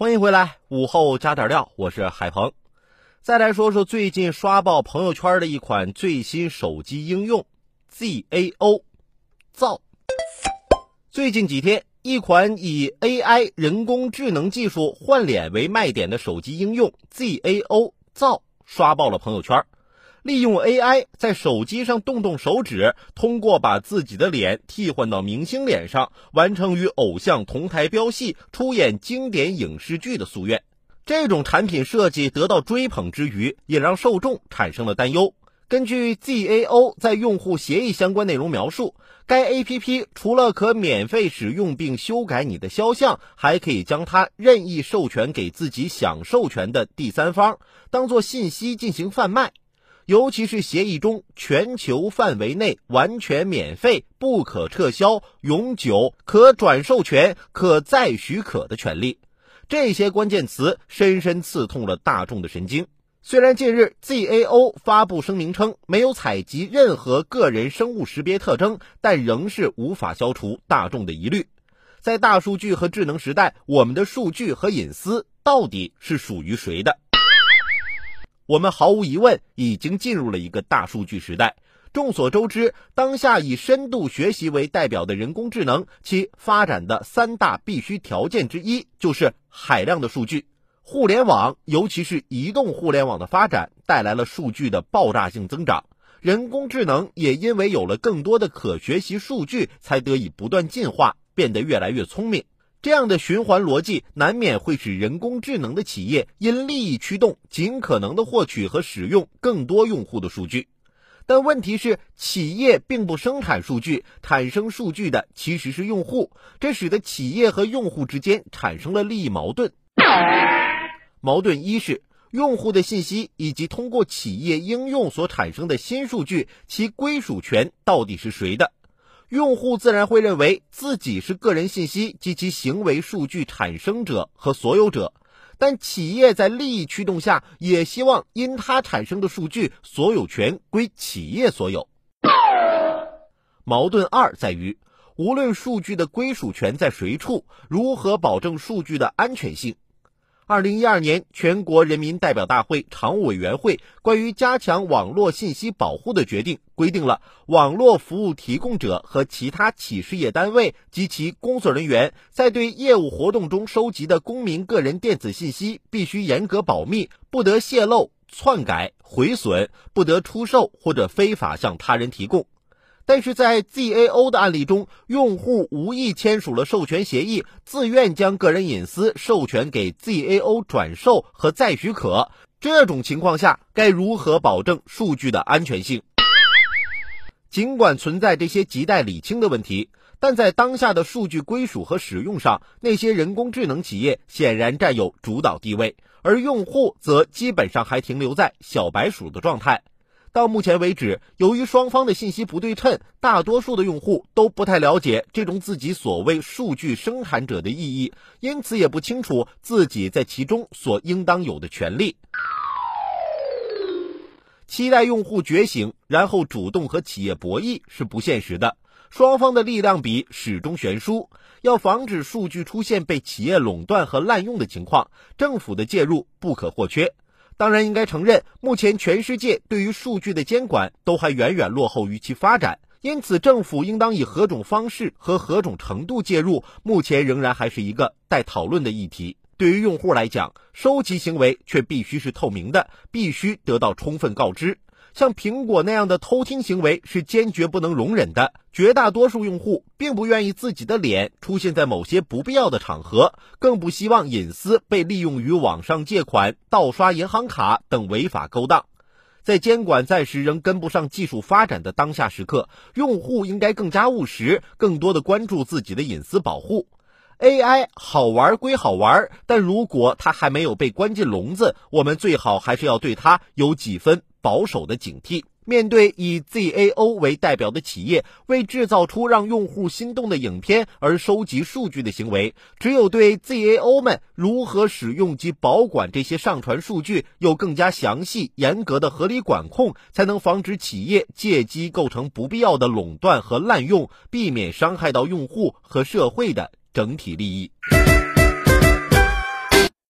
欢迎回来，午后加点料，我是海鹏。再来说说最近刷爆朋友圈的一款最新手机应用 ZAO，造。最近几天，一款以 AI 人工智能技术换脸为卖点的手机应用 ZAO 造刷爆了朋友圈。利用 AI 在手机上动动手指，通过把自己的脸替换到明星脸上，完成与偶像同台飙戏、出演经典影视剧的夙愿。这种产品设计得到追捧之余，也让受众产生了担忧。根据 ZAO 在用户协议相关内容描述，该 APP 除了可免费使用并修改你的肖像，还可以将它任意授权给自己想授权的第三方，当做信息进行贩卖。尤其是协议中“全球范围内完全免费、不可撤销、永久、可转授权、可再许可”的权利，这些关键词深深刺痛了大众的神经。虽然近日 ZAO 发布声明称没有采集任何个人生物识别特征，但仍是无法消除大众的疑虑。在大数据和智能时代，我们的数据和隐私到底是属于谁的？我们毫无疑问已经进入了一个大数据时代。众所周知，当下以深度学习为代表的人工智能，其发展的三大必须条件之一就是海量的数据。互联网，尤其是移动互联网的发展，带来了数据的爆炸性增长。人工智能也因为有了更多的可学习数据，才得以不断进化，变得越来越聪明。这样的循环逻辑难免会使人工智能的企业因利益驱动，尽可能的获取和使用更多用户的数据。但问题是，企业并不生产数据，产生数据的其实是用户，这使得企业和用户之间产生了利益矛盾。矛盾一是用户的信息以及通过企业应用所产生的新数据，其归属权到底是谁的？用户自然会认为自己是个人信息及其行为数据产生者和所有者，但企业在利益驱动下也希望因它产生的数据所有权归企业所有。矛盾二在于，无论数据的归属权在谁处，如何保证数据的安全性？二零一二年，全国人民代表大会常务委员会关于加强网络信息保护的决定规定了，网络服务提供者和其他企事业单位及其工作人员在对业务活动中收集的公民个人电子信息必须严格保密，不得泄露、篡改、毁损，不得出售或者非法向他人提供。但是在 ZAO 的案例中，用户无意签署了授权协议，自愿将个人隐私授权给 ZAO 转售和再许可。这种情况下，该如何保证数据的安全性？尽管存在这些亟待理清的问题，但在当下的数据归属和使用上，那些人工智能企业显然占有主导地位，而用户则基本上还停留在小白鼠的状态。到目前为止，由于双方的信息不对称，大多数的用户都不太了解这种自己所谓数据生产者的意义，因此也不清楚自己在其中所应当有的权利。期待用户觉醒，然后主动和企业博弈是不现实的，双方的力量比始终悬殊。要防止数据出现被企业垄断和滥用的情况，政府的介入不可或缺。当然，应该承认，目前全世界对于数据的监管都还远远落后于其发展，因此政府应当以何种方式和何种程度介入，目前仍然还是一个待讨论的议题。对于用户来讲，收集行为却必须是透明的，必须得到充分告知。像苹果那样的偷听行为是坚决不能容忍的。绝大多数用户并不愿意自己的脸出现在某些不必要的场合，更不希望隐私被利用于网上借款、盗刷银行卡等违法勾当。在监管暂时仍跟不上技术发展的当下时刻，用户应该更加务实，更多的关注自己的隐私保护。AI 好玩归好玩，但如果它还没有被关进笼子，我们最好还是要对它有几分。保守的警惕。面对以 ZAO 为代表的企业为制造出让用户心动的影片而收集数据的行为，只有对 ZAO 们如何使用及保管这些上传数据有更加详细、严格的合理管控，才能防止企业借机构成不必要的垄断和滥用，避免伤害到用户和社会的整体利益。